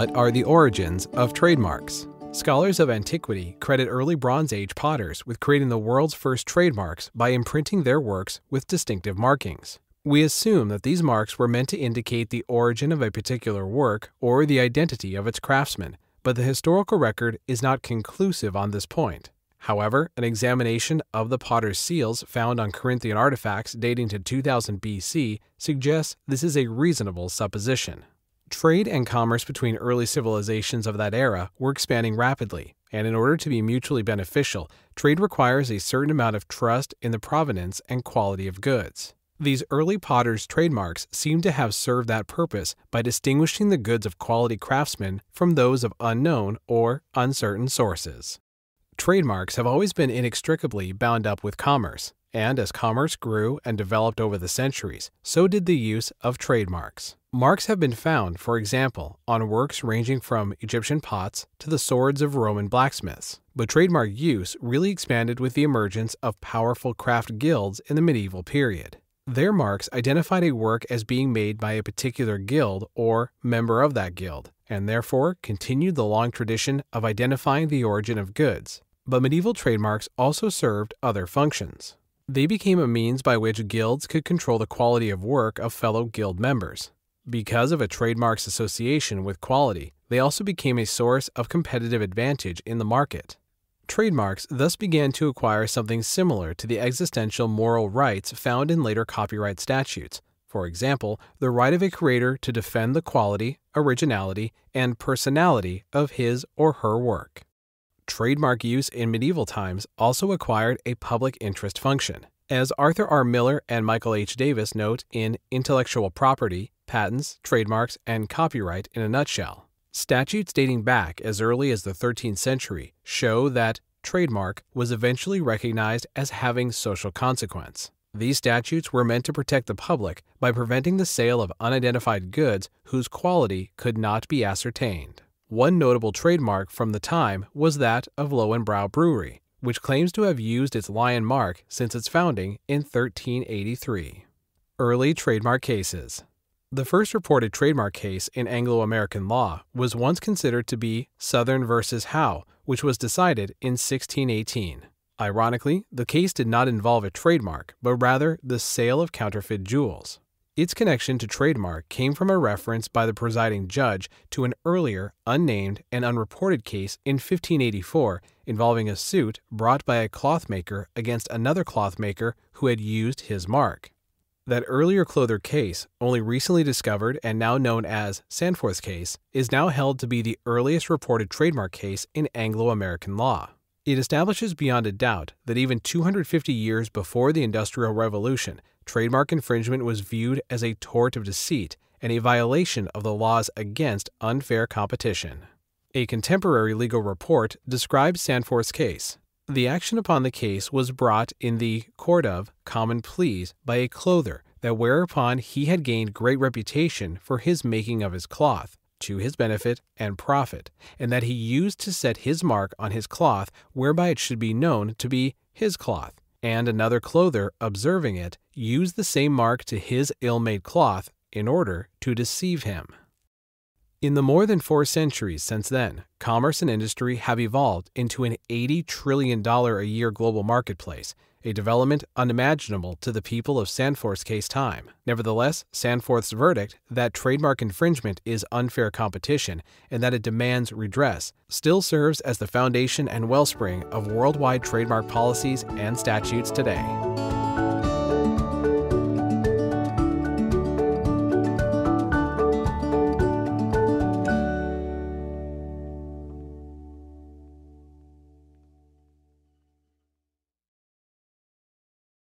What are the origins of trademarks? Scholars of antiquity credit early Bronze Age potters with creating the world's first trademarks by imprinting their works with distinctive markings. We assume that these marks were meant to indicate the origin of a particular work or the identity of its craftsman, but the historical record is not conclusive on this point. However, an examination of the potter's seals found on Corinthian artifacts dating to 2000 BC suggests this is a reasonable supposition. Trade and commerce between early civilizations of that era were expanding rapidly, and in order to be mutually beneficial, trade requires a certain amount of trust in the provenance and quality of goods. These early potters' trademarks seem to have served that purpose by distinguishing the goods of quality craftsmen from those of unknown or uncertain sources. Trademarks have always been inextricably bound up with commerce, and as commerce grew and developed over the centuries, so did the use of trademarks. Marks have been found, for example, on works ranging from Egyptian pots to the swords of Roman blacksmiths. But trademark use really expanded with the emergence of powerful craft guilds in the medieval period. Their marks identified a work as being made by a particular guild or member of that guild, and therefore continued the long tradition of identifying the origin of goods. But medieval trademarks also served other functions. They became a means by which guilds could control the quality of work of fellow guild members. Because of a trademark's association with quality, they also became a source of competitive advantage in the market. Trademarks thus began to acquire something similar to the existential moral rights found in later copyright statutes. For example, the right of a creator to defend the quality, originality, and personality of his or her work. Trademark use in medieval times also acquired a public interest function. As Arthur R. Miller and Michael H. Davis note in Intellectual Property, Patents, Trademarks, and Copyright in a Nutshell, statutes dating back as early as the 13th century show that trademark was eventually recognized as having social consequence. These statutes were meant to protect the public by preventing the sale of unidentified goods whose quality could not be ascertained. One notable trademark from the time was that of Löwenbräu Brewery, which claims to have used its lion mark since its founding in 1383. Early trademark cases. The first reported trademark case in Anglo American law was once considered to be Southern v. Howe, which was decided in 1618. Ironically, the case did not involve a trademark, but rather the sale of counterfeit jewels. Its connection to trademark came from a reference by the presiding judge to an earlier, unnamed, and unreported case in 1584 involving a suit brought by a clothmaker against another clothmaker who had used his mark. That earlier clothier case, only recently discovered and now known as Sandforth's case, is now held to be the earliest reported trademark case in Anglo American law. It establishes beyond a doubt that even 250 years before the Industrial Revolution, trademark infringement was viewed as a tort of deceit and a violation of the laws against unfair competition. A contemporary legal report describes Sandforth's case. The action upon the case was brought in the Court of Common Pleas by a clothier, that whereupon he had gained great reputation for his making of his cloth, to his benefit and profit, and that he used to set his mark on his cloth whereby it should be known to be his cloth and another clothier, observing it, used the same mark to his ill made cloth in order to deceive him. In the more than four centuries since then, commerce and industry have evolved into an $80 trillion a year global marketplace, a development unimaginable to the people of Sandforth's case time. Nevertheless, Sandforth's verdict that trademark infringement is unfair competition and that it demands redress still serves as the foundation and wellspring of worldwide trademark policies and statutes today.